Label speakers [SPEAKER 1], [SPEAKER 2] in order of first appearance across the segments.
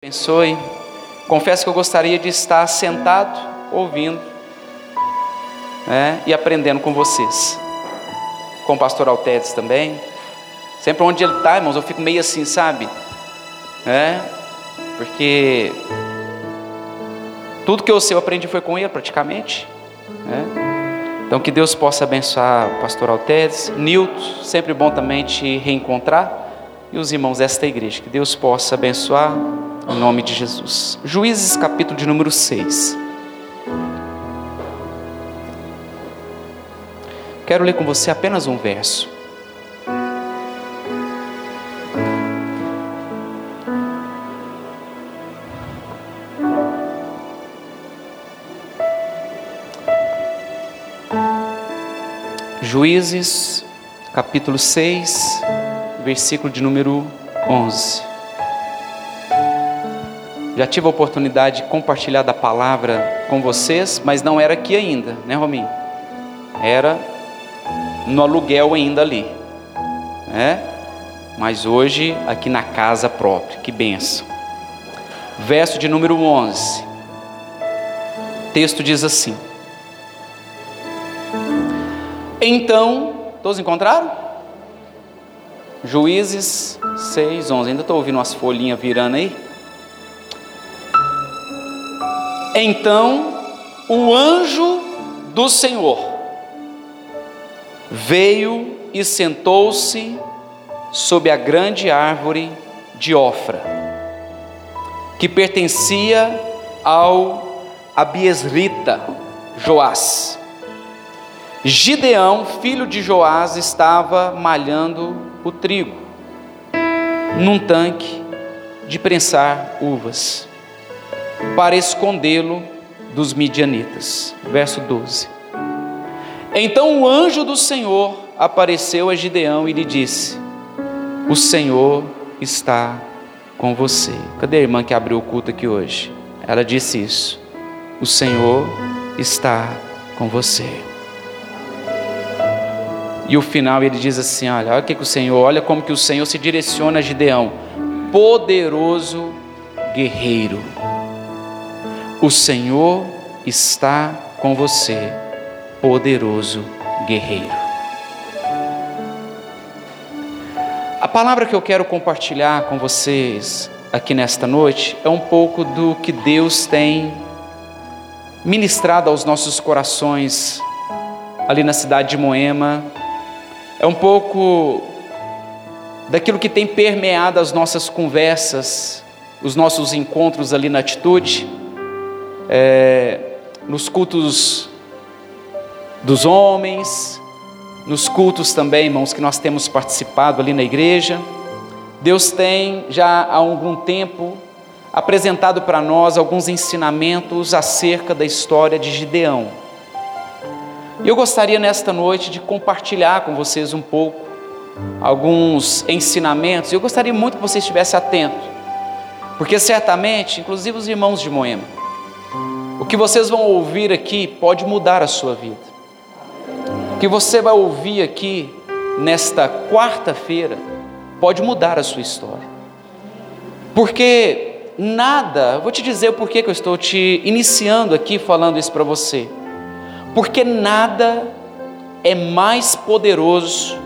[SPEAKER 1] abençoe. Confesso que eu gostaria de estar sentado, ouvindo né, e aprendendo com vocês. Com o pastor Altedes também. Sempre onde ele está, irmãos, eu fico meio assim, sabe? É, porque tudo que eu sei eu aprendi foi com ele, praticamente. Né? Então que Deus possa abençoar o pastor Altedes, Nilton, sempre bom também te reencontrar, e os irmãos desta igreja. Que Deus possa abençoar em nome de Jesus. Juízes capítulo de número 6. Quero ler com você apenas um verso. Juízes, capítulo 6, versículo de número 11. Já tive a oportunidade de compartilhar da palavra com vocês, mas não era aqui ainda, né, Rominho? Era no aluguel ainda ali, né? Mas hoje aqui na casa própria, que benção. Verso de número 11. O texto diz assim: Então, todos encontraram? Juízes 6, 11. Ainda estou ouvindo umas folhinhas virando aí. Então o anjo do Senhor veio e sentou-se sob a grande árvore de Ofra, que pertencia ao Abiesrita Joás. Gideão, filho de Joás, estava malhando o trigo num tanque de prensar uvas para escondê-lo dos midianitas. Verso 12. Então o anjo do Senhor apareceu a Gideão e lhe disse: O Senhor está com você. Cadê a irmã que abriu o culto aqui hoje? Ela disse isso. O Senhor está com você. E o final ele diz assim: olha, olha o que, que o Senhor, olha como que o Senhor se direciona a Gideão, poderoso guerreiro. O Senhor está com você, poderoso guerreiro. A palavra que eu quero compartilhar com vocês aqui nesta noite é um pouco do que Deus tem ministrado aos nossos corações ali na cidade de Moema. É um pouco daquilo que tem permeado as nossas conversas, os nossos encontros ali na atitude é, nos cultos dos homens, nos cultos também, irmãos, que nós temos participado ali na igreja. Deus tem já há algum tempo apresentado para nós alguns ensinamentos acerca da história de Gideão. E eu gostaria nesta noite de compartilhar com vocês um pouco alguns ensinamentos. Eu gostaria muito que você estivesse atento, porque certamente, inclusive os irmãos de Moema, o que vocês vão ouvir aqui pode mudar a sua vida. O que você vai ouvir aqui nesta quarta-feira pode mudar a sua história. Porque nada, vou te dizer o porquê que eu estou te iniciando aqui falando isso para você. Porque nada é mais poderoso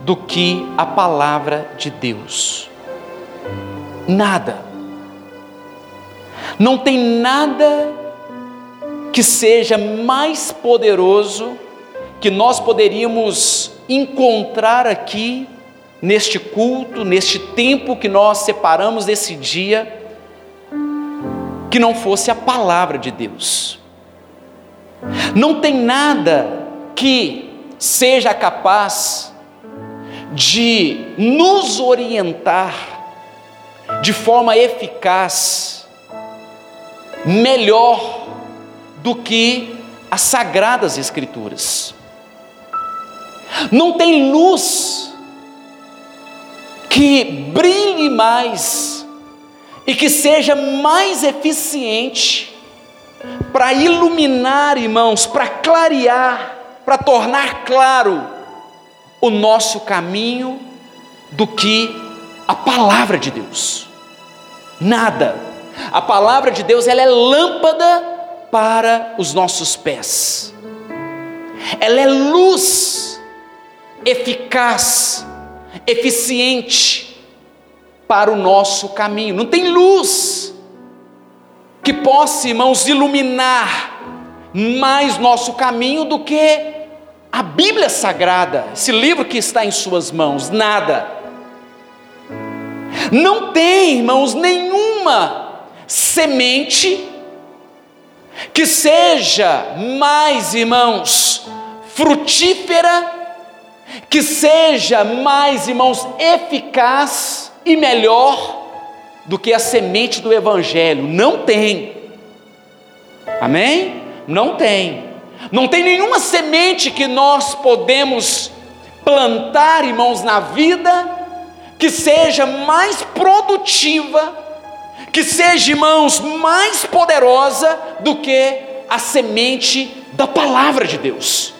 [SPEAKER 1] do que a palavra de Deus. Nada. Não tem nada que seja mais poderoso que nós poderíamos encontrar aqui neste culto, neste tempo que nós separamos desse dia, que não fosse a palavra de Deus. Não tem nada que seja capaz de nos orientar de forma eficaz, melhor do que as sagradas Escrituras. Não tem luz que brilhe mais e que seja mais eficiente para iluminar, irmãos, para clarear, para tornar claro o nosso caminho do que a palavra de Deus. Nada A palavra de Deus ela é lâmpada para os nossos pés. Ela é luz eficaz, eficiente para o nosso caminho. Não tem luz que possa, irmãos, iluminar mais nosso caminho do que a Bíblia Sagrada, esse livro que está em Suas mãos. Nada. Não tem, irmãos, nenhuma semente que seja mais, irmãos, frutífera, que seja mais, irmãos, eficaz e melhor do que a semente do Evangelho. Não tem. Amém? Não tem. Não tem nenhuma semente que nós podemos plantar, irmãos, na vida que seja mais produtiva, que seja, irmãos, mais poderosa do que a semente da palavra de Deus.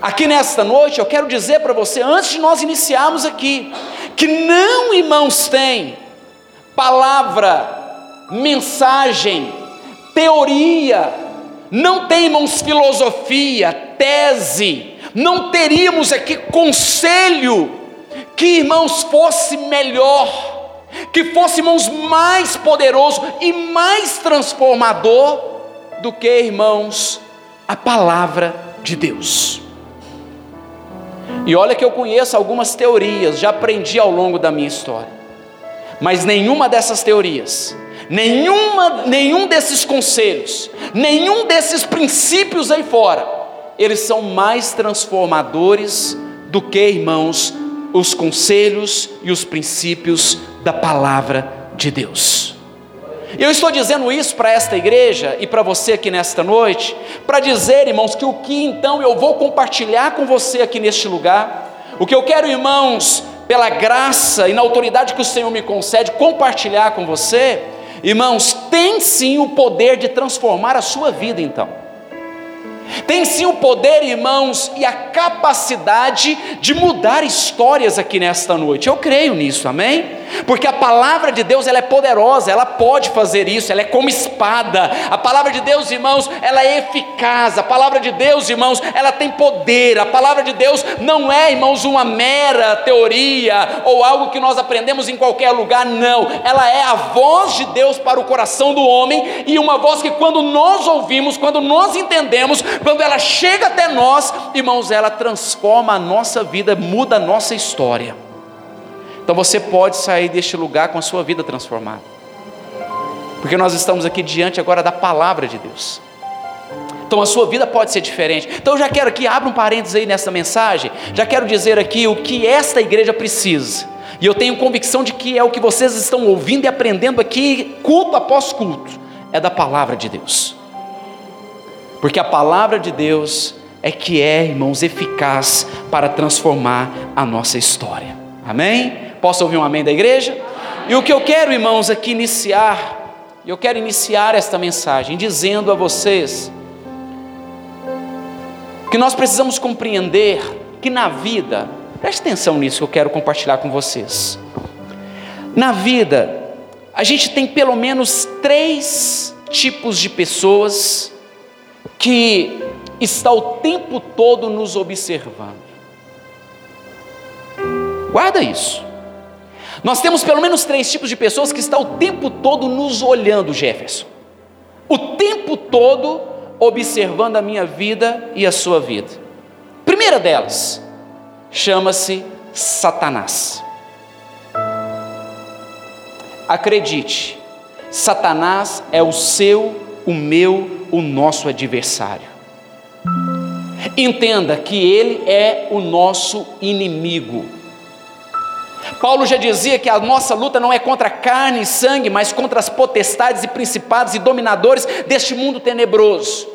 [SPEAKER 1] Aqui nesta noite eu quero dizer para você, antes de nós iniciarmos aqui, que não, irmãos, tem palavra, mensagem, teoria, não tem, irmãos, filosofia, tese, não teríamos aqui conselho que, irmãos, fosse melhor, que fosse, irmãos, mais poderoso e mais transformador do que, irmãos, a palavra de Deus. E olha que eu conheço algumas teorias, já aprendi ao longo da minha história. Mas nenhuma dessas teorias, nenhuma, nenhum desses conselhos, nenhum desses princípios aí fora, eles são mais transformadores do que, irmãos, os conselhos e os princípios da palavra de Deus. Eu estou dizendo isso para esta igreja e para você aqui nesta noite, para dizer, irmãos, que o que então eu vou compartilhar com você aqui neste lugar, o que eu quero, irmãos, pela graça e na autoridade que o Senhor me concede, compartilhar com você, irmãos, tem sim o poder de transformar a sua vida então. Tem sim o poder, irmãos, e a capacidade de mudar histórias aqui nesta noite. Eu creio nisso, amém? Porque a palavra de Deus ela é poderosa, ela pode fazer isso, ela é como espada. A palavra de Deus, irmãos, ela é eficaz. A palavra de Deus, irmãos, ela tem poder. A palavra de Deus não é, irmãos, uma mera teoria ou algo que nós aprendemos em qualquer lugar, não. Ela é a voz de Deus para o coração do homem e uma voz que quando nós ouvimos, quando nós entendemos, quando ela chega até nós, irmãos, ela transforma a nossa vida, muda a nossa história. Então você pode sair deste lugar com a sua vida transformada. Porque nós estamos aqui diante agora da palavra de Deus. Então a sua vida pode ser diferente. Então eu já quero aqui, abra um parênteses aí nessa mensagem. Já quero dizer aqui o que esta igreja precisa. E eu tenho convicção de que é o que vocês estão ouvindo e aprendendo aqui, culto após culto, é da palavra de Deus porque a palavra de Deus é que é, irmãos, eficaz para transformar a nossa história. Amém? Posso ouvir um amém da igreja? E o que eu quero, irmãos, aqui iniciar, eu quero iniciar esta mensagem dizendo a vocês que nós precisamos compreender que na vida, preste atenção nisso que eu quero compartilhar com vocês. Na vida, a gente tem pelo menos três tipos de pessoas que está o tempo todo nos observando. Guarda isso. Nós temos pelo menos três tipos de pessoas que estão o tempo todo nos olhando, Jefferson. O tempo todo observando a minha vida e a sua vida. Primeira delas chama-se Satanás. Acredite, Satanás é o seu, o meu o nosso adversário. Entenda que ele é o nosso inimigo. Paulo já dizia que a nossa luta não é contra carne e sangue, mas contra as potestades e principados e dominadores deste mundo tenebroso.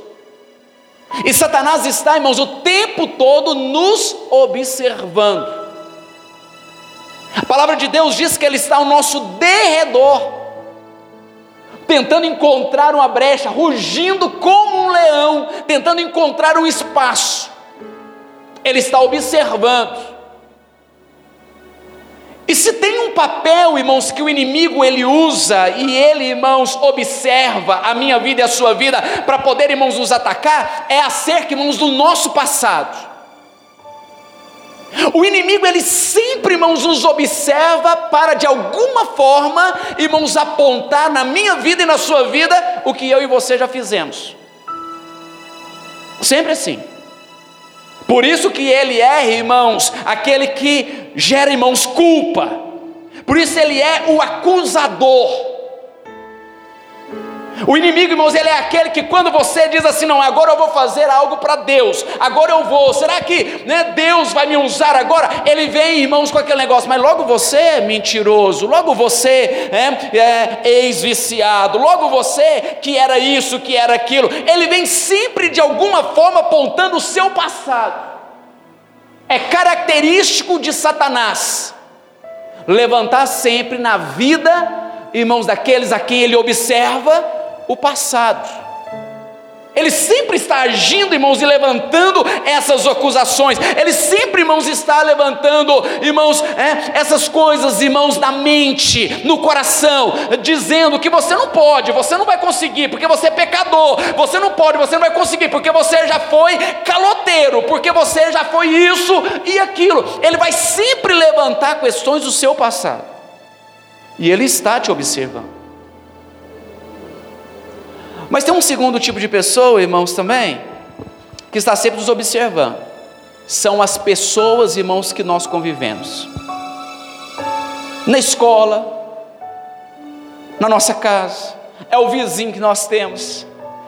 [SPEAKER 1] E Satanás está, irmãos, o tempo todo nos observando. A palavra de Deus diz que ele está ao nosso derredor tentando encontrar uma brecha, rugindo como um leão, tentando encontrar um espaço. Ele está observando. E se tem um papel, irmãos, que o inimigo ele usa e ele, irmãos, observa a minha vida e a sua vida para poder, irmãos, nos atacar, é acerca, irmãos, do nosso passado. O inimigo, ele sempre, irmãos, nos observa para de alguma forma, irmãos, apontar na minha vida e na sua vida o que eu e você já fizemos. Sempre assim. Por isso que ele é, irmãos, aquele que gera, irmãos, culpa. Por isso ele é o acusador. O inimigo, irmãos, ele é aquele que quando você diz assim, não, agora eu vou fazer algo para Deus, agora eu vou, será que né, Deus vai me usar agora? Ele vem, irmãos, com aquele negócio, mas logo você é mentiroso, logo você é, é ex-viciado, logo você que era isso, que era aquilo. Ele vem sempre de alguma forma apontando o seu passado. É característico de Satanás levantar sempre na vida, irmãos, daqueles a quem ele observa o passado. Ele sempre está agindo, irmãos, e levantando essas acusações. Ele sempre, irmãos, está levantando, irmãos, é, essas coisas, irmãos, na mente, no coração, dizendo que você não pode, você não vai conseguir, porque você é pecador. Você não pode, você não vai conseguir, porque você já foi caloteiro, porque você já foi isso e aquilo. Ele vai sempre levantar questões do seu passado. E ele está te observando. Mas tem um segundo tipo de pessoa, irmãos, também, que está sempre nos observando. São as pessoas, irmãos, que nós convivemos. Na escola, na nossa casa, é o vizinho que nós temos,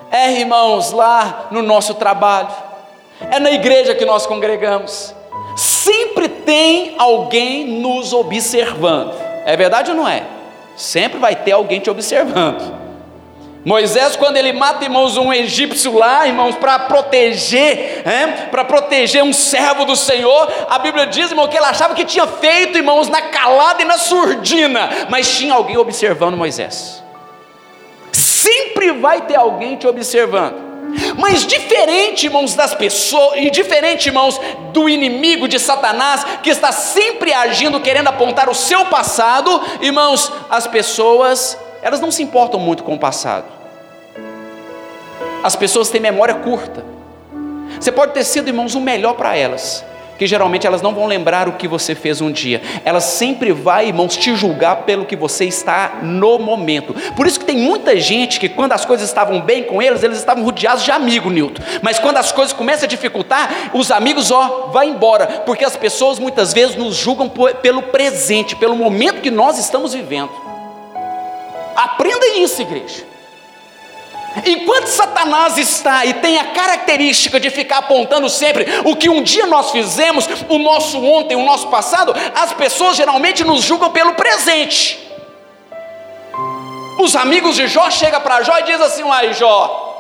[SPEAKER 1] é, irmãos, lá no nosso trabalho, é na igreja que nós congregamos. Sempre tem alguém nos observando. É verdade ou não é? Sempre vai ter alguém te observando. Moisés, quando ele mata, irmãos, um egípcio lá, irmãos, para proteger, é, para proteger um servo do Senhor, a Bíblia diz, irmão, que ele achava que tinha feito, irmãos, na calada e na surdina, mas tinha alguém observando Moisés. Sempre vai ter alguém te observando. Mas diferente, irmãos, das pessoas, e diferente, irmãos, do inimigo de Satanás, que está sempre agindo, querendo apontar o seu passado, irmãos, as pessoas elas não se importam muito com o passado. As pessoas têm memória curta. Você pode ter sido, irmãos, o melhor para elas, que geralmente elas não vão lembrar o que você fez um dia. Elas sempre vai, irmãos, te julgar pelo que você está no momento. Por isso que tem muita gente que quando as coisas estavam bem com eles, eles estavam rodeados de amigo, Newton. Mas quando as coisas começam a dificultar, os amigos, ó, vai embora, porque as pessoas muitas vezes nos julgam pelo presente, pelo momento que nós estamos vivendo. Aprenda isso, igreja. Enquanto Satanás está e tem a característica de ficar apontando sempre o que um dia nós fizemos, o nosso ontem, o nosso passado, as pessoas geralmente nos julgam pelo presente. Os amigos de Jó chegam para Jó e dizem assim: Uai, Jó,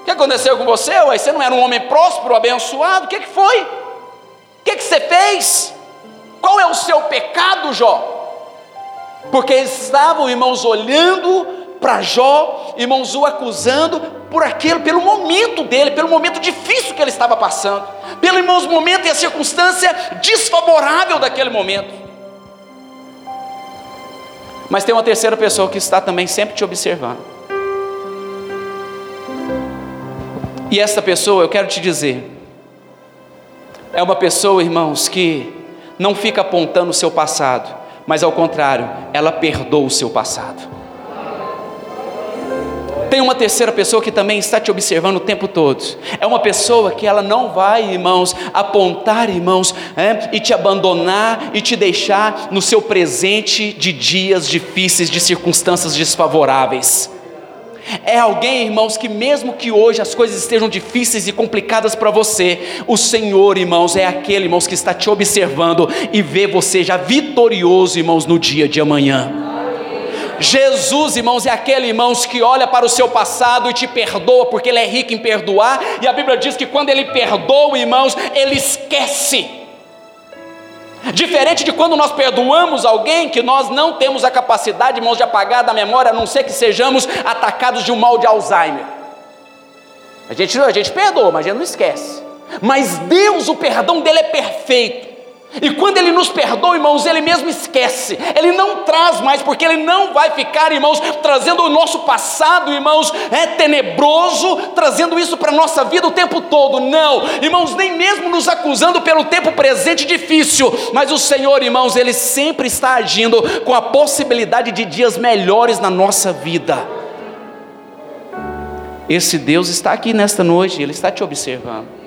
[SPEAKER 1] o que aconteceu com você? Uai, você não era um homem próspero, abençoado? O que, que foi? O que, que você fez? Qual é o seu pecado, Jó? Porque estavam, irmãos, olhando para Jó, irmãos, o acusando por aquilo, pelo momento dele, pelo momento difícil que ele estava passando, pelo irmãos, momento e a circunstância desfavorável daquele momento. Mas tem uma terceira pessoa que está também sempre te observando. E essa pessoa, eu quero te dizer, é uma pessoa, irmãos, que não fica apontando o seu passado, mas ao contrário, ela perdoa o seu passado. Tem uma terceira pessoa que também está te observando o tempo todo. É uma pessoa que ela não vai, irmãos, apontar, irmãos, é, e te abandonar e te deixar no seu presente de dias difíceis, de circunstâncias desfavoráveis. É alguém, irmãos, que mesmo que hoje as coisas estejam difíceis e complicadas para você, o Senhor, irmãos, é aquele, irmãos, que está te observando e vê você já vitorioso, irmãos, no dia de amanhã. Jesus, irmãos, é aquele, irmãos, que olha para o seu passado e te perdoa, porque Ele é rico em perdoar, e a Bíblia diz que quando Ele perdoa, irmãos, Ele esquece. Diferente de quando nós perdoamos alguém que nós não temos a capacidade, irmãos, de apagar da memória, a não ser que sejamos atacados de um mal de Alzheimer. A gente, a gente perdoa, mas a gente não esquece. Mas Deus, o perdão dele é perfeito. E quando Ele nos perdoa, irmãos, Ele mesmo esquece, Ele não traz mais, porque Ele não vai ficar, irmãos, trazendo o nosso passado, irmãos, é tenebroso, trazendo isso para a nossa vida o tempo todo, não, irmãos, nem mesmo nos acusando pelo tempo presente difícil, mas o Senhor, irmãos, Ele sempre está agindo com a possibilidade de dias melhores na nossa vida. Esse Deus está aqui nesta noite, Ele está te observando.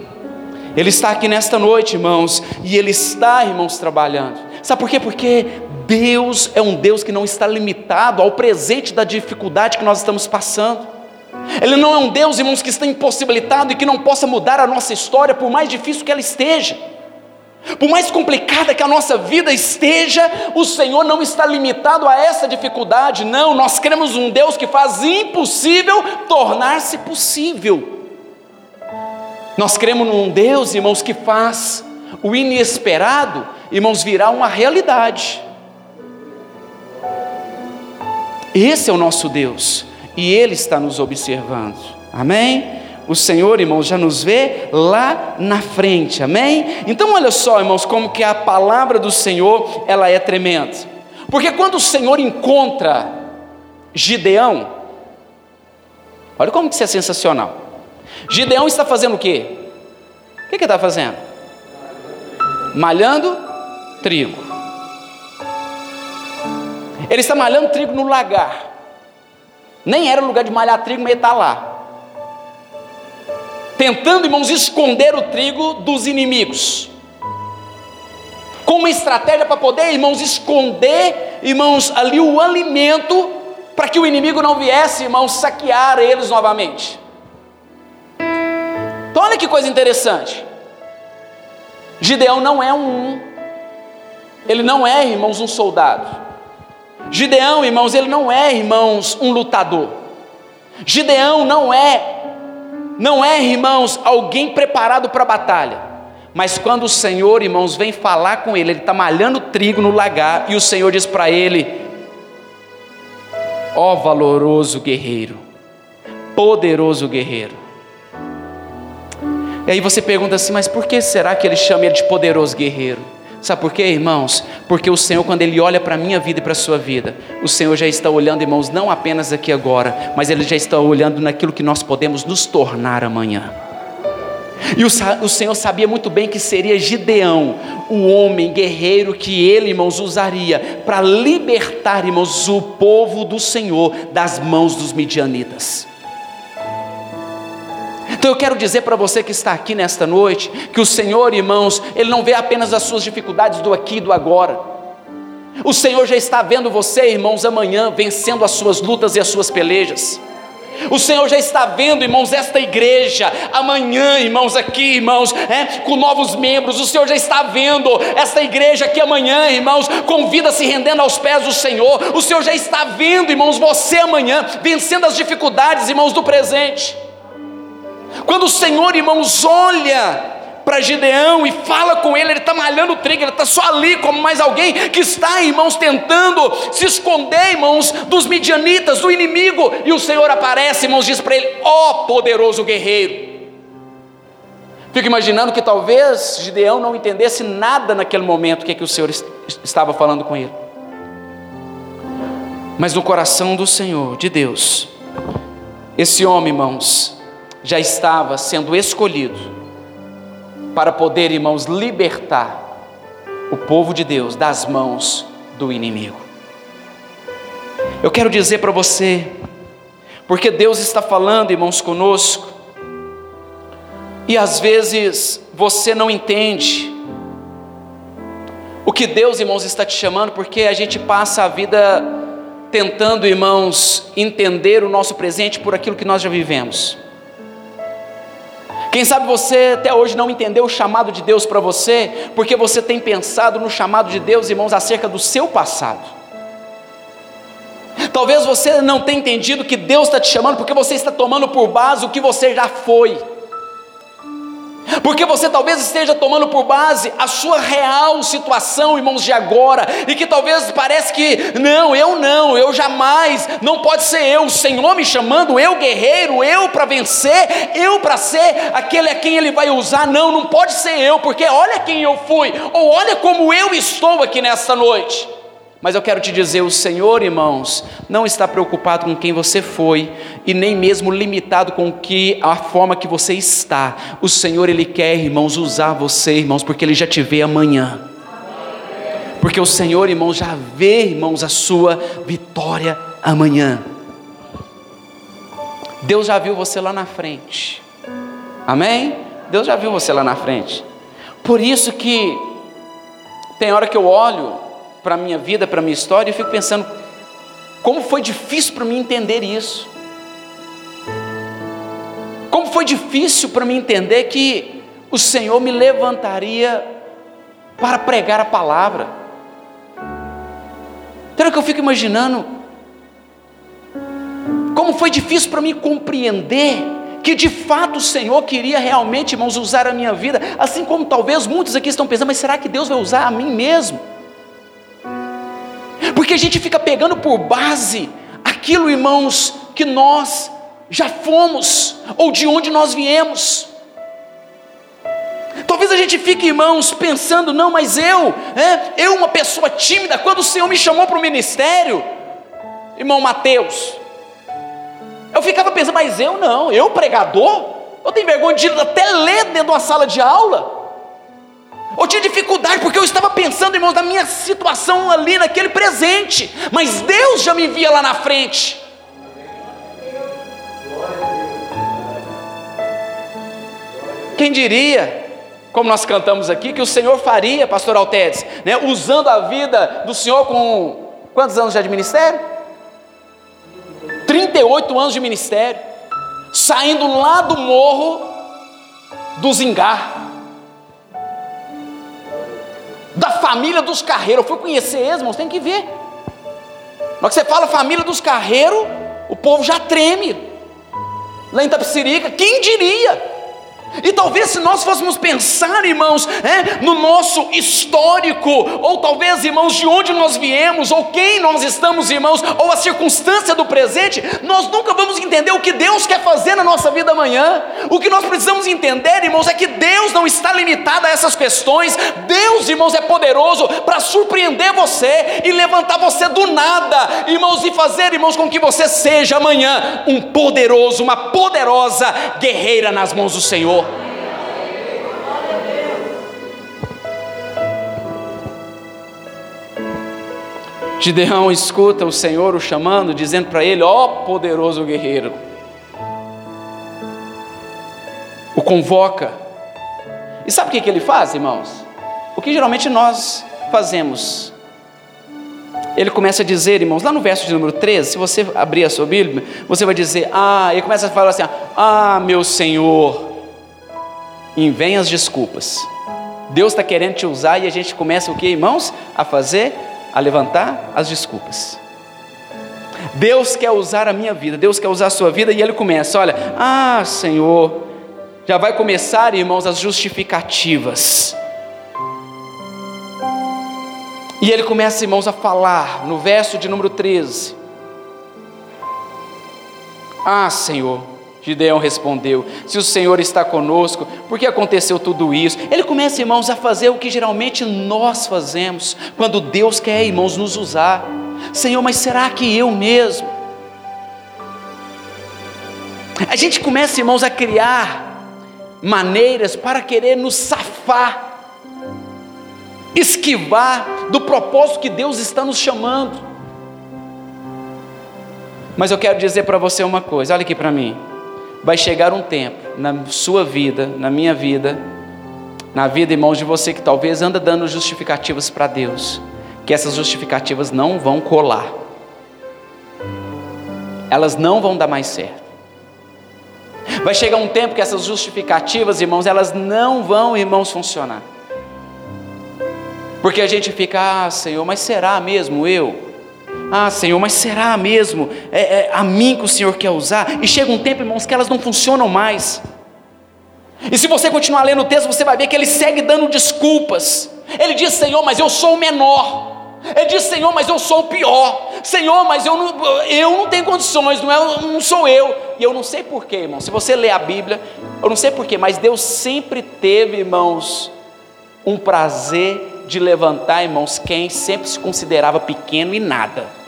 [SPEAKER 1] Ele está aqui nesta noite, irmãos, e Ele está, irmãos, trabalhando. Sabe por quê? Porque Deus é um Deus que não está limitado ao presente da dificuldade que nós estamos passando. Ele não é um Deus, irmãos, que está impossibilitado e que não possa mudar a nossa história, por mais difícil que ela esteja. Por mais complicada que a nossa vida esteja, o Senhor não está limitado a essa dificuldade, não. Nós cremos um Deus que faz impossível tornar-se possível. Nós cremos num Deus, irmãos, que faz o inesperado, irmãos, virar uma realidade. Esse é o nosso Deus e Ele está nos observando, amém? O Senhor, irmãos, já nos vê lá na frente, amém? Então, olha só, irmãos, como que a palavra do Senhor ela é tremenda, porque quando o Senhor encontra Gideão, olha como que isso é sensacional. Gideão está fazendo o quê? O que, ele está fazendo? Malhando trigo. Ele está malhando trigo no lagar. Nem era lugar de malhar trigo, mas ele está lá. Tentando, irmãos, esconder o trigo dos inimigos. Com uma estratégia para poder, irmãos, esconder, irmãos, ali o alimento, para que o inimigo não viesse, irmãos, saquear eles novamente. Então, olha que coisa interessante. Gideão não é um, ele não é, irmãos, um soldado. Gideão, irmãos, ele não é, irmãos, um lutador. Gideão não é, não é, irmãos, alguém preparado para a batalha. Mas quando o Senhor, irmãos, vem falar com ele, ele está malhando trigo no lagar, e o Senhor diz para ele: Ó oh, valoroso guerreiro, poderoso guerreiro. E aí você pergunta assim, mas por que será que ele chama ele de poderoso guerreiro? Sabe por quê, irmãos? Porque o Senhor, quando Ele olha para a minha vida e para a sua vida, o Senhor já está olhando, irmãos, não apenas aqui agora, mas Ele já está olhando naquilo que nós podemos nos tornar amanhã. E o, o Senhor sabia muito bem que seria Gideão, o homem guerreiro que ele, irmãos, usaria para libertar, irmãos, o povo do Senhor das mãos dos midianitas. Então eu quero dizer para você que está aqui nesta noite, que o Senhor, irmãos, Ele não vê apenas as suas dificuldades do aqui e do agora. O Senhor já está vendo você, irmãos, amanhã vencendo as suas lutas e as suas pelejas. O Senhor já está vendo, irmãos, esta igreja, amanhã, irmãos, aqui, irmãos, é, com novos membros. O Senhor já está vendo esta igreja aqui amanhã, irmãos, com vida se rendendo aos pés do Senhor. O Senhor já está vendo, irmãos, você amanhã vencendo as dificuldades, irmãos, do presente. Quando o Senhor, irmãos, olha para Gideão e fala com ele, ele está malhando o trigo, ele está só ali como mais alguém que está, irmãos, tentando se esconder, irmãos, dos midianitas, do inimigo, e o Senhor aparece, irmãos, diz para ele: ó oh, poderoso guerreiro. Fico imaginando que talvez Gideão não entendesse nada naquele momento, que, é que o Senhor estava falando com ele. Mas no coração do Senhor, de Deus, esse homem, irmãos, já estava sendo escolhido para poder, irmãos, libertar o povo de Deus das mãos do inimigo. Eu quero dizer para você, porque Deus está falando, irmãos, conosco, e às vezes você não entende o que Deus, irmãos, está te chamando, porque a gente passa a vida tentando, irmãos, entender o nosso presente por aquilo que nós já vivemos. Quem sabe você até hoje não entendeu o chamado de Deus para você, porque você tem pensado no chamado de Deus, irmãos, acerca do seu passado. Talvez você não tenha entendido que Deus está te chamando, porque você está tomando por base o que você já foi. Porque você talvez esteja tomando por base a sua real situação, irmãos, de agora, e que talvez parece que, não, eu não, eu jamais, não pode ser eu, o Senhor me chamando, eu guerreiro, eu para vencer, eu para ser aquele a quem Ele vai usar, não, não pode ser eu, porque olha quem eu fui, ou olha como eu estou aqui nesta noite. Mas eu quero te dizer: o Senhor, irmãos, não está preocupado com quem você foi e nem mesmo limitado com que a forma que você está. O Senhor, Ele quer, irmãos, usar você, irmãos, porque Ele já te vê amanhã. Porque o Senhor, irmãos, já vê, irmãos, a sua vitória amanhã. Deus já viu você lá na frente. Amém? Deus já viu você lá na frente. Por isso que tem hora que eu olho para a minha vida, para a minha história, e fico pensando, como foi difícil para mim entender isso. Como foi difícil para mim entender que o Senhor me levantaria para pregar a palavra. Então que eu fico imaginando como foi difícil para mim compreender que de fato o Senhor queria realmente, irmãos, usar a minha vida, assim como talvez muitos aqui estão pensando, mas será que Deus vai usar a mim mesmo? Porque a gente fica pegando por base aquilo, irmãos, que nós já fomos, ou de onde nós viemos. Talvez a gente fique, irmãos, pensando, não, mas eu, é, eu, uma pessoa tímida, quando o Senhor me chamou para o ministério, irmão Mateus, eu ficava pensando, mas eu não, eu pregador, eu tenho vergonha de até ler dentro de uma sala de aula. Eu tinha dificuldade porque eu estava pensando, irmãos, na minha situação ali, naquele presente, mas Deus já me via lá na frente. Quem diria, como nós cantamos aqui, que o Senhor faria, pastor Altedes, né, usando a vida do Senhor com quantos anos já de ministério? 38 anos de ministério, saindo lá do morro do Zingar da família dos Carreiros. Eu fui conhecer eles, irmãos, tem que ver. Na hora que você fala família dos Carreiros, o povo já treme. Lá em Tapicirica, quem diria? E talvez se nós fôssemos pensar, irmãos, é, no nosso histórico, ou talvez, irmãos, de onde nós viemos, ou quem nós estamos, irmãos, ou a circunstância do presente, nós nunca vamos entender o que Deus quer fazer na nossa vida amanhã. O que nós precisamos entender, irmãos, é que Deus não está limitado a essas questões. Deus, irmãos, é poderoso para surpreender você e levantar você do nada, irmãos, e fazer, irmãos, com que você seja amanhã um poderoso, uma poderosa guerreira nas mãos do Senhor. Gideão escuta o Senhor o chamando, dizendo para ele: Ó oh, poderoso guerreiro. O convoca. E sabe o que, que ele faz, irmãos? O que geralmente nós fazemos. Ele começa a dizer, irmãos, lá no verso de número 13, se você abrir a sua Bíblia, você vai dizer: Ah, ele começa a falar assim: Ah, meu Senhor, vem as desculpas. Deus está querendo te usar e a gente começa o que, irmãos? A fazer a levantar as desculpas. Deus quer usar a minha vida, Deus quer usar a sua vida, e ele começa: olha, ah, Senhor, já vai começar, irmãos, as justificativas. E ele começa, irmãos, a falar no verso de número 13: Ah, Senhor, Gideão respondeu: Se o Senhor está conosco, por que aconteceu tudo isso? Ele começa, irmãos, a fazer o que geralmente nós fazemos quando Deus quer, irmãos, nos usar. Senhor, mas será que eu mesmo? A gente começa, irmãos, a criar maneiras para querer nos safar, esquivar do propósito que Deus está nos chamando. Mas eu quero dizer para você uma coisa, olha aqui para mim vai chegar um tempo na sua vida, na minha vida, na vida, irmãos, de você que talvez anda dando justificativas para Deus, que essas justificativas não vão colar, elas não vão dar mais certo. Vai chegar um tempo que essas justificativas, irmãos, elas não vão, irmãos, funcionar. Porque a gente fica, ah, Senhor, mas será mesmo eu? Ah, Senhor, mas será mesmo é, é, a mim que o Senhor quer usar? E chega um tempo, irmãos, que elas não funcionam mais. E se você continuar lendo o texto, você vai ver que ele segue dando desculpas. Ele diz: Senhor, mas eu sou o menor. Ele diz: Senhor, mas eu sou o pior. Senhor, mas eu não, eu não tenho condições, não, é, não sou eu. E eu não sei porquê, irmão. Se você ler a Bíblia, eu não sei porquê, mas Deus sempre teve, irmãos, um prazer de levantar, irmãos, quem sempre se considerava pequeno e nada.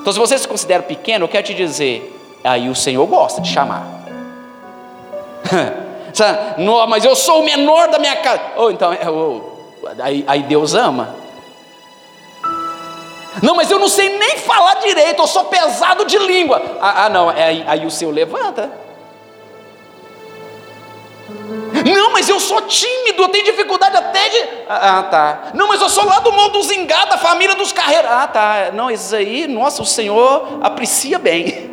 [SPEAKER 1] Então, se você se considera pequeno, eu quero te dizer, aí o Senhor gosta de chamar. não, mas eu sou o menor da minha casa. Ou então, oh, aí, aí Deus ama. Não, mas eu não sei nem falar direito, eu sou pesado de língua. Ah, ah não, é aí, aí o Senhor levanta. Não, mas eu sou tímido, eu tenho dificuldade até de. Ah, ah tá. Não, mas eu sou lá do mundo dos da família dos Carreiros. Ah, tá. Não, isso aí, nossa, o Senhor aprecia bem.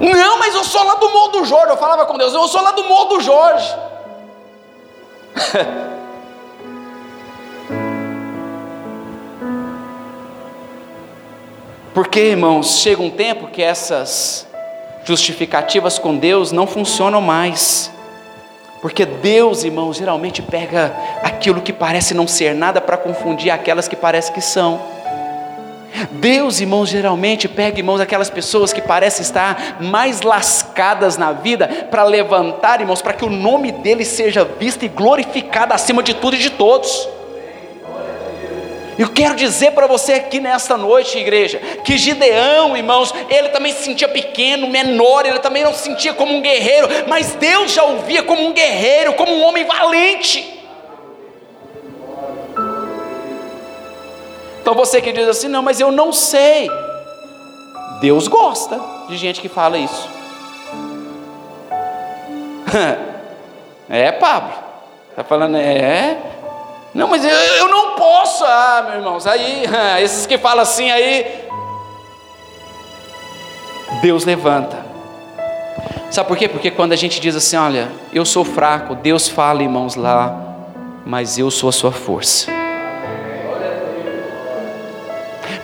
[SPEAKER 1] Não, mas eu sou lá do Morro do Jorge. Eu falava com Deus, eu sou lá do Morro do Jorge. Porque, irmãos, chega um tempo que essas justificativas com Deus não funcionam mais. Porque Deus, irmãos, geralmente pega aquilo que parece não ser nada para confundir aquelas que parece que são. Deus, irmãos, geralmente pega, irmãos, aquelas pessoas que parecem estar mais lascadas na vida para levantar, irmãos, para que o nome dele seja visto e glorificado acima de tudo e de todos. Eu quero dizer para você aqui nesta noite, igreja, que Gideão, irmãos, ele também se sentia pequeno, menor, ele também não se sentia como um guerreiro, mas Deus já o via como um guerreiro, como um homem valente. Então você que diz assim, não, mas eu não sei. Deus gosta de gente que fala isso. é, Pablo. Está falando, é. Não, mas eu, eu não posso. Ah, meus irmãos, aí, esses que falam assim aí. Deus levanta. Sabe por quê? Porque quando a gente diz assim, olha, eu sou fraco, Deus fala, irmãos, lá, mas eu sou a sua força.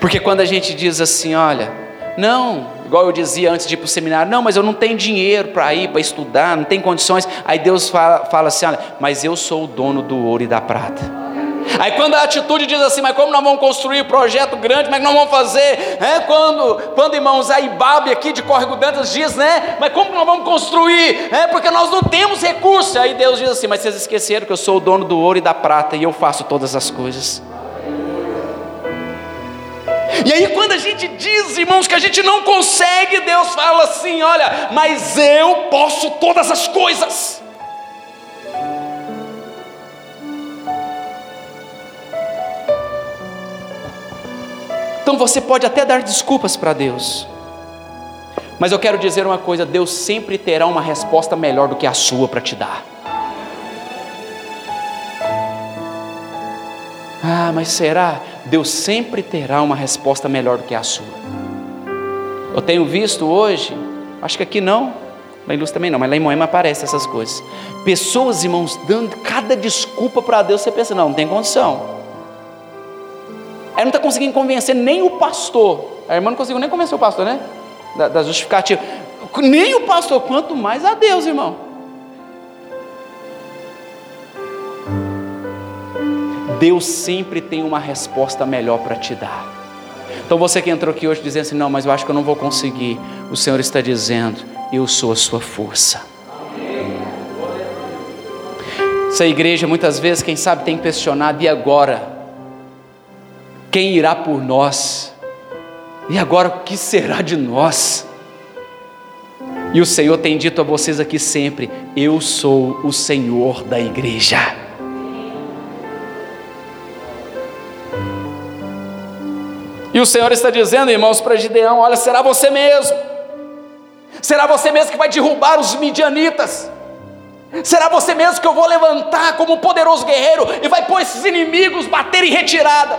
[SPEAKER 1] Porque quando a gente diz assim, olha, não, igual eu dizia antes de ir para o seminário, não, mas eu não tenho dinheiro para ir, para estudar, não tenho condições. Aí Deus fala, fala assim: olha, mas eu sou o dono do ouro e da prata. Aí quando a atitude diz assim, mas como nós vamos construir um projeto grande, como é nós vamos fazer? É, quando, quando irmãos, a Ibabe aqui de Córrego Dantas diz, né? Mas como nós vamos construir? É, porque nós não temos recursos. Aí Deus diz assim, mas vocês esqueceram que eu sou o dono do ouro e da prata e eu faço todas as coisas. E aí, quando a gente diz, irmãos, que a gente não consegue, Deus fala assim: olha, mas eu posso todas as coisas. Então você pode até dar desculpas para Deus, mas eu quero dizer uma coisa: Deus sempre terá uma resposta melhor do que a sua para te dar. Ah, mas será? Deus sempre terá uma resposta melhor do que a sua. Eu tenho visto hoje, acho que aqui não, lá em Luz também não, mas lá em Moema aparecem essas coisas. Pessoas, irmãos, dando cada desculpa para Deus, você pensa, não, não tem condição. Ela não está conseguindo convencer nem o pastor. A irmã não conseguiu nem convencer o pastor, né? Da, da justificativa. Nem o pastor, quanto mais a Deus, irmão. Deus sempre tem uma resposta melhor para te dar. Então você que entrou aqui hoje dizendo assim, não, mas eu acho que eu não vou conseguir. O Senhor está dizendo, eu sou a sua força. Essa igreja muitas vezes, quem sabe, tem questionado, e agora? Quem irá por nós? E agora o que será de nós? E o Senhor tem dito a vocês aqui sempre: Eu sou o Senhor da igreja. E o Senhor está dizendo, irmãos, para Gideão: olha, será você mesmo, será você mesmo que vai derrubar os midianitas, será você mesmo que eu vou levantar como um poderoso guerreiro e vai pôr esses inimigos bater em retirada,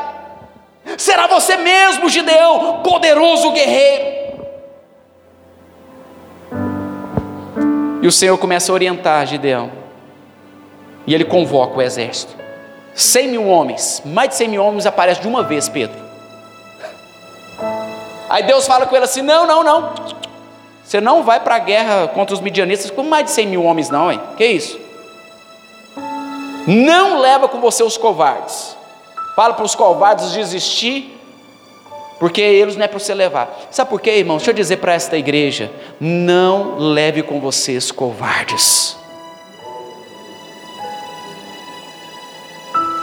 [SPEAKER 1] será você mesmo, Gideão, poderoso guerreiro. E o Senhor começa a orientar Gideão, e ele convoca o exército. Cem mil homens, mais de cem mil homens aparecem de uma vez, Pedro. Aí Deus fala com ele assim: não, não, não. Você não vai para a guerra contra os midianistas com mais de 100 mil homens, não, hein? Que isso? Não leva com você os covardes. Fala para os covardes desistir, porque eles não é para você levar. Sabe por quê, irmão? Deixa eu dizer para esta igreja: não leve com vocês covardes.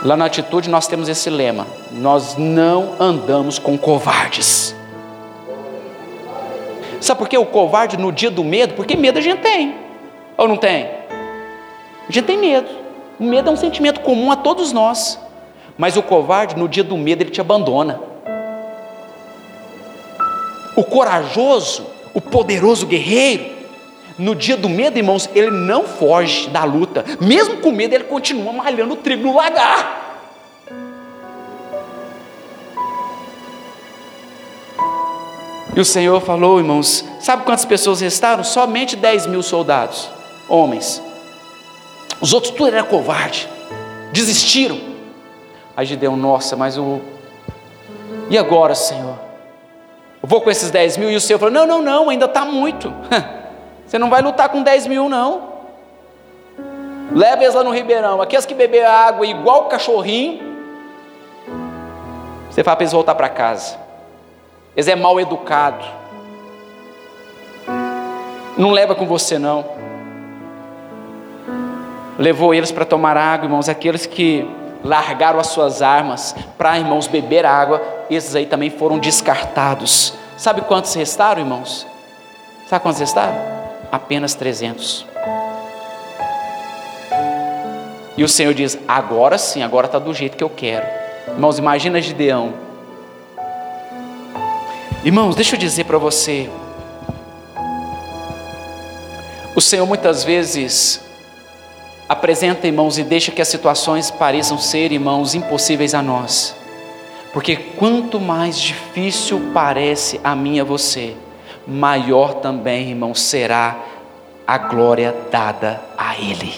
[SPEAKER 1] Lá na atitude nós temos esse lema: nós não andamos com covardes. Sabe por que o covarde no dia do medo? Porque medo a gente tem, ou não tem? A gente tem medo. O medo é um sentimento comum a todos nós. Mas o covarde, no dia do medo, ele te abandona. O corajoso, o poderoso guerreiro, no dia do medo, irmãos, ele não foge da luta. Mesmo com medo, ele continua malhando o trigo no lagar. E o Senhor falou, irmãos, sabe quantas pessoas restaram? Somente 10 mil soldados, homens. Os outros tudo era covarde, desistiram. Aí Gideão, nossa, mas o. E agora, Senhor? Eu vou com esses 10 mil e o Senhor falou: não, não, não, ainda está muito. Você não vai lutar com 10 mil, não. Leva eles lá no Ribeirão. Aqueles que beber água igual cachorrinho, você fala para eles voltar para casa. Eles é mal educado. Não leva com você, não. Levou eles para tomar água, irmãos. Aqueles que largaram as suas armas para, irmãos, beber água, esses aí também foram descartados. Sabe quantos restaram, irmãos? Sabe quantos restaram? apenas 300. E o Senhor diz: agora sim, agora está do jeito que eu quero. Irmãos, imagina Gideão. Irmãos, deixa eu dizer para você. O Senhor muitas vezes apresenta, irmãos, e deixa que as situações pareçam ser, irmãos, impossíveis a nós. Porque quanto mais difícil parece a mim e a você, maior também, irmão, será a glória dada a Ele.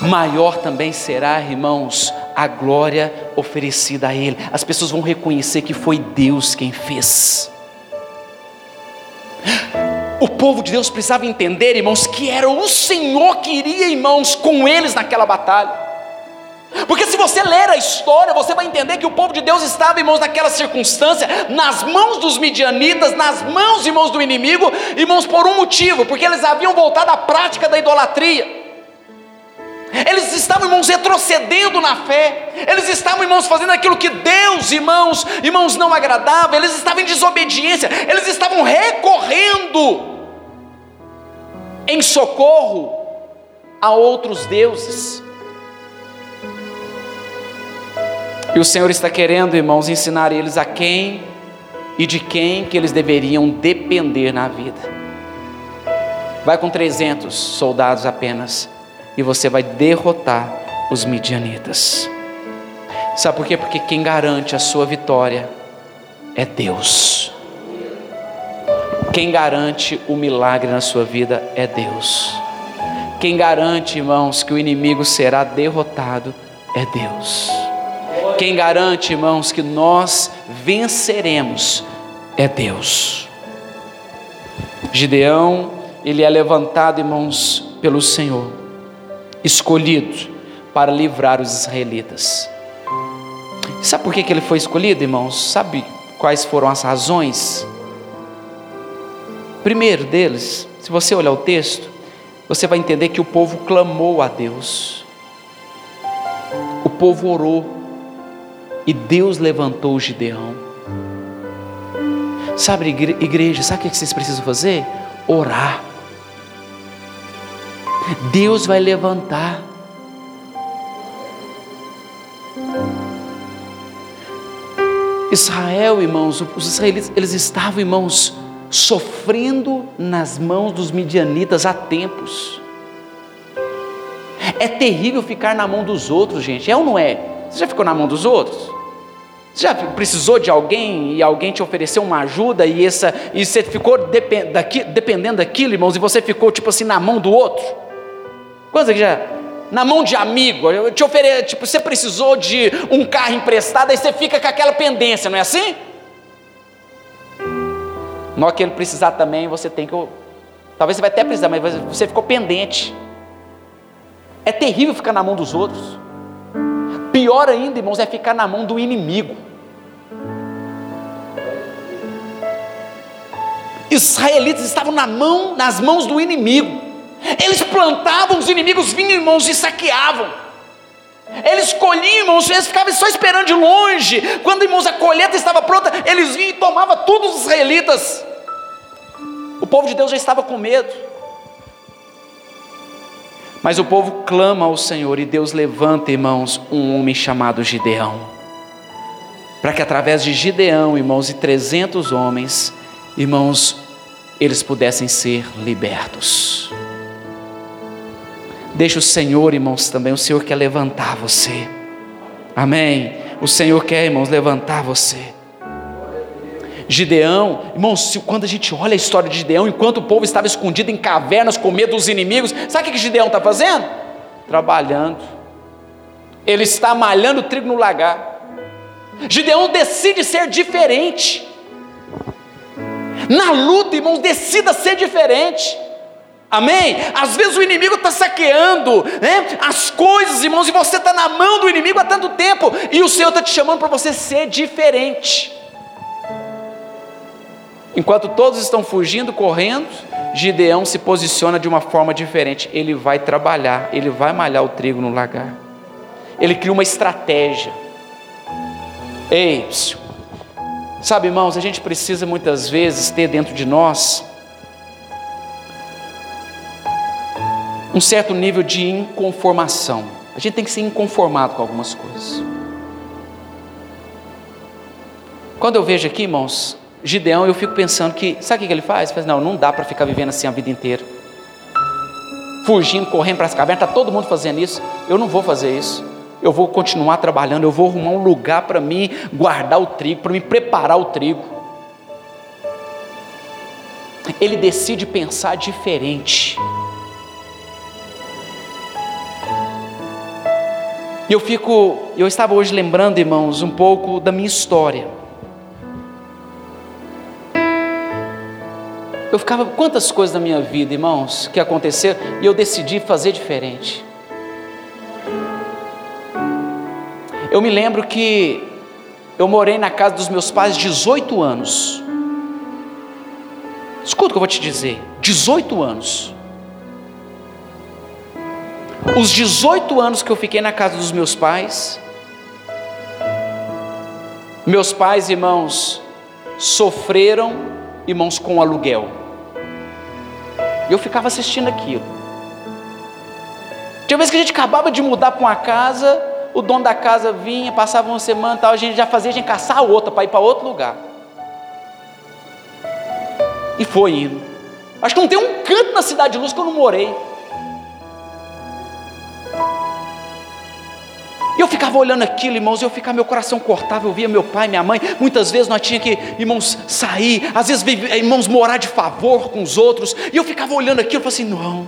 [SPEAKER 1] Maior também será, irmãos, a glória oferecida a Ele. As pessoas vão reconhecer que foi Deus quem fez. O povo de Deus precisava entender, irmãos, que era o Senhor que iria, irmãos, com eles naquela batalha. Porque se você ler a história, você vai entender que o povo de Deus estava, irmãos, naquela circunstância, nas mãos dos midianitas, nas mãos, irmãos, do inimigo, irmãos, por um motivo, porque eles haviam voltado à prática da idolatria. Eles estavam, irmãos, retrocedendo na fé. Eles estavam, irmãos, fazendo aquilo que Deus, irmãos, irmãos, não agradava. Eles estavam em desobediência. Eles estavam recorrendo em socorro a outros deuses. E o Senhor está querendo, irmãos, ensinar eles a quem e de quem que eles deveriam depender na vida. Vai com 300 soldados apenas e você vai derrotar os midianitas. Sabe por quê? Porque quem garante a sua vitória é Deus. Quem garante o milagre na sua vida é Deus. Quem garante, irmãos, que o inimigo será derrotado é Deus. Quem garante, irmãos, que nós venceremos é Deus. Gideão, ele é levantado, irmãos, pelo Senhor, escolhido para livrar os israelitas. Sabe por que ele foi escolhido, irmãos? Sabe quais foram as razões? Primeiro deles, se você olhar o texto, você vai entender que o povo clamou a Deus, o povo orou, e Deus levantou o Gideão. Sabe, igreja, sabe o que vocês precisam fazer? Orar. Deus vai levantar. Israel, irmãos, os israelitas, eles estavam, irmãos, sofrendo nas mãos dos midianitas há tempos. É terrível ficar na mão dos outros, gente, é ou não é? Você já ficou na mão dos outros? Você já precisou de alguém e alguém te ofereceu uma ajuda e, essa, e você ficou dependendo daquilo, irmãos, e você ficou tipo assim na mão do outro? Quantos aqui já? Na mão de amigo, eu te ofere, tipo, você precisou de um carro emprestado, aí você fica com aquela pendência, não é assim? Na hora que ele precisar também, você tem que. Talvez você vai até precisar, mas você ficou pendente. É terrível ficar na mão dos outros. Pior ainda, irmãos, é ficar na mão do inimigo. Israelitas estavam na mão, nas mãos do inimigo. Eles plantavam, os inimigos vinham, irmãos, e saqueavam. Eles colhiam, irmãos, eles ficavam só esperando de longe. Quando, irmãos, a colheita estava pronta, eles vinham e tomavam todos os israelitas. O povo de Deus já estava com medo. Mas o povo clama ao Senhor e Deus levanta, irmãos, um homem chamado Gideão. Para que através de Gideão, irmãos, e 300 homens, irmãos, eles pudessem ser libertos. Deixa o Senhor, irmãos, também. O Senhor quer levantar você. Amém. O Senhor quer, irmãos, levantar você. Gideão, irmãos, quando a gente olha a história de Gideão, enquanto o povo estava escondido em cavernas com medo dos inimigos, sabe o que Gideão está fazendo? Trabalhando. Ele está malhando trigo no lagar. Gideão decide ser diferente. Na luta, irmãos, decida ser diferente. Amém? Às vezes o inimigo está saqueando né, as coisas, irmãos, e você está na mão do inimigo há tanto tempo, e o Senhor está te chamando para você ser diferente. Enquanto todos estão fugindo, correndo, Gideão se posiciona de uma forma diferente. Ele vai trabalhar, ele vai malhar o trigo no lagar. Ele cria uma estratégia. Ei, sabe, irmãos, a gente precisa muitas vezes ter dentro de nós um certo nível de inconformação. A gente tem que ser inconformado com algumas coisas. Quando eu vejo aqui, irmãos, Gideão, eu fico pensando que, sabe o que ele faz? Ele faz, não, não dá para ficar vivendo assim a vida inteira. Fugindo, correndo para as cavernas, está todo mundo fazendo isso. Eu não vou fazer isso. Eu vou continuar trabalhando, eu vou arrumar um lugar para mim guardar o trigo, para me preparar o trigo. Ele decide pensar diferente. E eu fico, eu estava hoje lembrando, irmãos, um pouco da minha história. Eu ficava, quantas coisas na minha vida, irmãos, que aconteceram e eu decidi fazer diferente. Eu me lembro que eu morei na casa dos meus pais 18 anos. Escuta o que eu vou te dizer: 18 anos. Os 18 anos que eu fiquei na casa dos meus pais, meus pais, irmãos, sofreram, irmãos, com aluguel. E eu ficava assistindo aquilo. Tinha vez que a gente acabava de mudar para uma casa, o dono da casa vinha, passava uma semana e tal, a gente já fazia a gente caçar outra para ir para outro lugar. E foi indo. Acho que não tem um canto na cidade de luz que eu não morei. Eu ficava olhando aquilo, irmãos, eu ficava, meu coração cortava, eu via meu pai, minha mãe, muitas vezes nós tínhamos que, irmãos, sair, às vezes, irmãos, morar de favor com os outros, e eu ficava olhando aquilo e falei assim: não,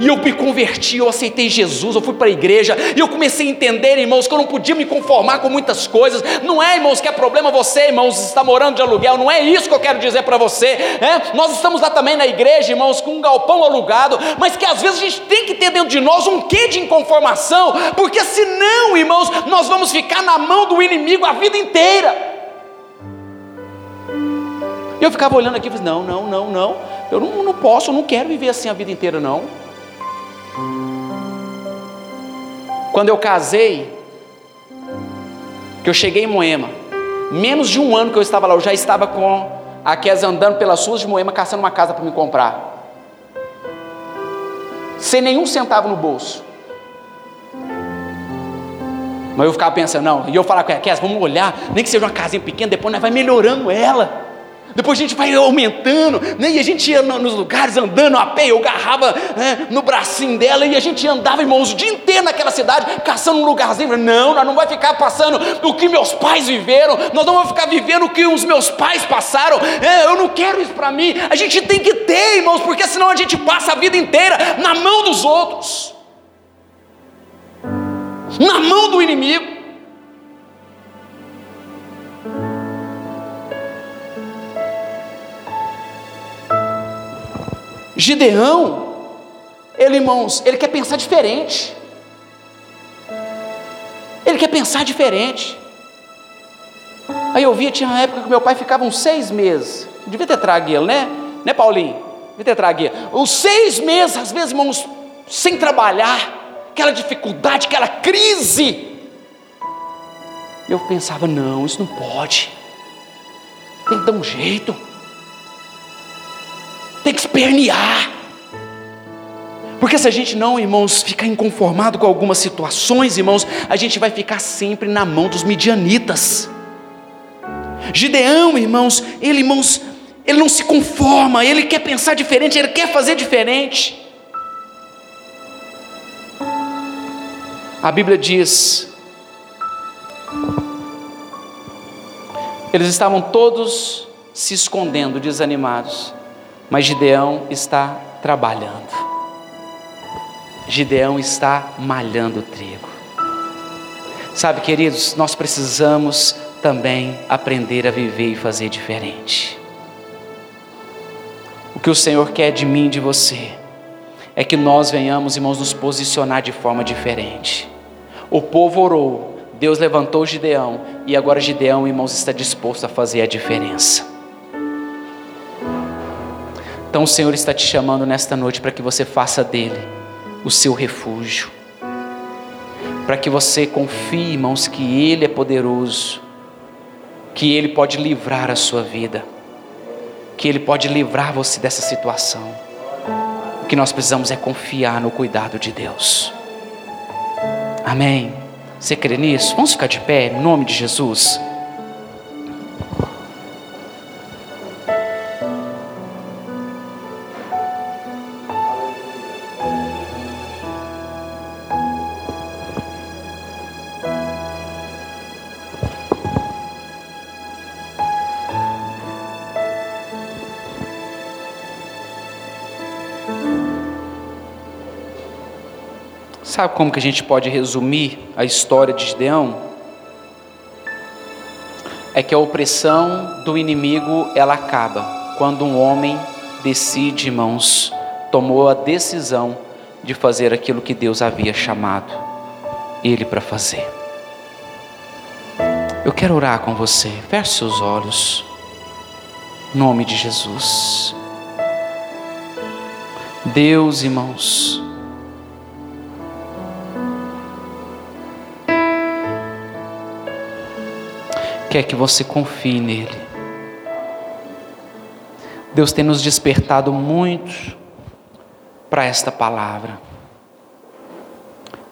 [SPEAKER 1] e eu me converti, eu aceitei Jesus, eu fui para a igreja, e eu comecei a entender, irmãos, que eu não podia me conformar com muitas coisas. Não é, irmãos, que é problema você, irmãos, está morando de aluguel, não é isso que eu quero dizer para você. É? Nós estamos lá também na igreja, irmãos, com um galpão alugado, mas que às vezes a gente tem que ter dentro de nós um quê de inconformação, porque senão, irmãos, nós vamos ficar na mão do inimigo a vida inteira. Eu ficava olhando aqui e falei, não, não, não, não, eu não, não posso, eu não quero viver assim a vida inteira, não. Quando eu casei, que eu cheguei em Moema, menos de um ano que eu estava lá, eu já estava com a Kes andando pelas ruas de Moema, caçando uma casa para me comprar, sem nenhum centavo no bolso. Mas eu ficava pensando, não, e eu falava com ela, Kes, vamos olhar, nem que seja uma casinha pequena, depois nós vai melhorando ela. Depois a gente vai aumentando, né? e a gente ia nos lugares andando a pé, eu agarrava né, no bracinho dela, e a gente andava, irmãos, o dia inteiro naquela cidade, caçando um lugarzinho. Não, nós não vamos ficar passando o que meus pais viveram, nós não vamos ficar vivendo o que os meus pais passaram. É, eu não quero isso para mim. A gente tem que ter, irmãos, porque senão a gente passa a vida inteira na mão dos outros, na mão do inimigo. Gideão, ele, irmãos, ele quer pensar diferente. Ele quer pensar diferente. Aí eu via, tinha uma época que meu pai ficava uns seis meses. Devia ter trago ele, né? Né, Paulinho? Devia ter trago ele. Uns seis meses, às vezes, irmãos, sem trabalhar, aquela dificuldade, aquela crise. Eu pensava, não, isso não pode. Tem que dar um jeito. Tem que espernear. Porque se a gente não, irmãos, ficar inconformado com algumas situações, irmãos, a gente vai ficar sempre na mão dos midianitas. Gideão, irmãos, ele, irmãos, ele não se conforma, ele quer pensar diferente, ele quer fazer diferente. A Bíblia diz: eles estavam todos se escondendo, desanimados, mas Gideão está trabalhando. Gideão está malhando trigo. Sabe, queridos, nós precisamos também aprender a viver e fazer diferente. O que o Senhor quer de mim e de você é que nós venhamos, irmãos, nos posicionar de forma diferente. O povo orou, Deus levantou Gideão e agora Gideão, irmãos, está disposto a fazer a diferença. Então o Senhor está te chamando nesta noite para que você faça dele o seu refúgio, para que você confie, irmãos, que Ele é poderoso, que Ele pode livrar a sua vida, que Ele pode livrar você dessa situação. O que nós precisamos é confiar no cuidado de Deus. Amém. Você crê nisso? Vamos ficar de pé, em nome de Jesus. Sabe como que a gente pode resumir a história de Gideão? É que a opressão do inimigo ela acaba quando um homem decide, irmãos, tomou a decisão de fazer aquilo que Deus havia chamado ele para fazer. Eu quero orar com você. Feche seus olhos. Nome de Jesus. Deus, irmãos, quer que você confie nele. Deus tem nos despertado muito para esta palavra.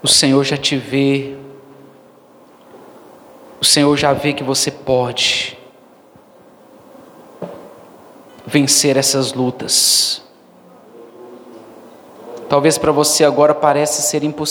[SPEAKER 1] O Senhor já te vê, o Senhor já vê que você pode vencer essas lutas. Talvez para você agora pareça ser impossível.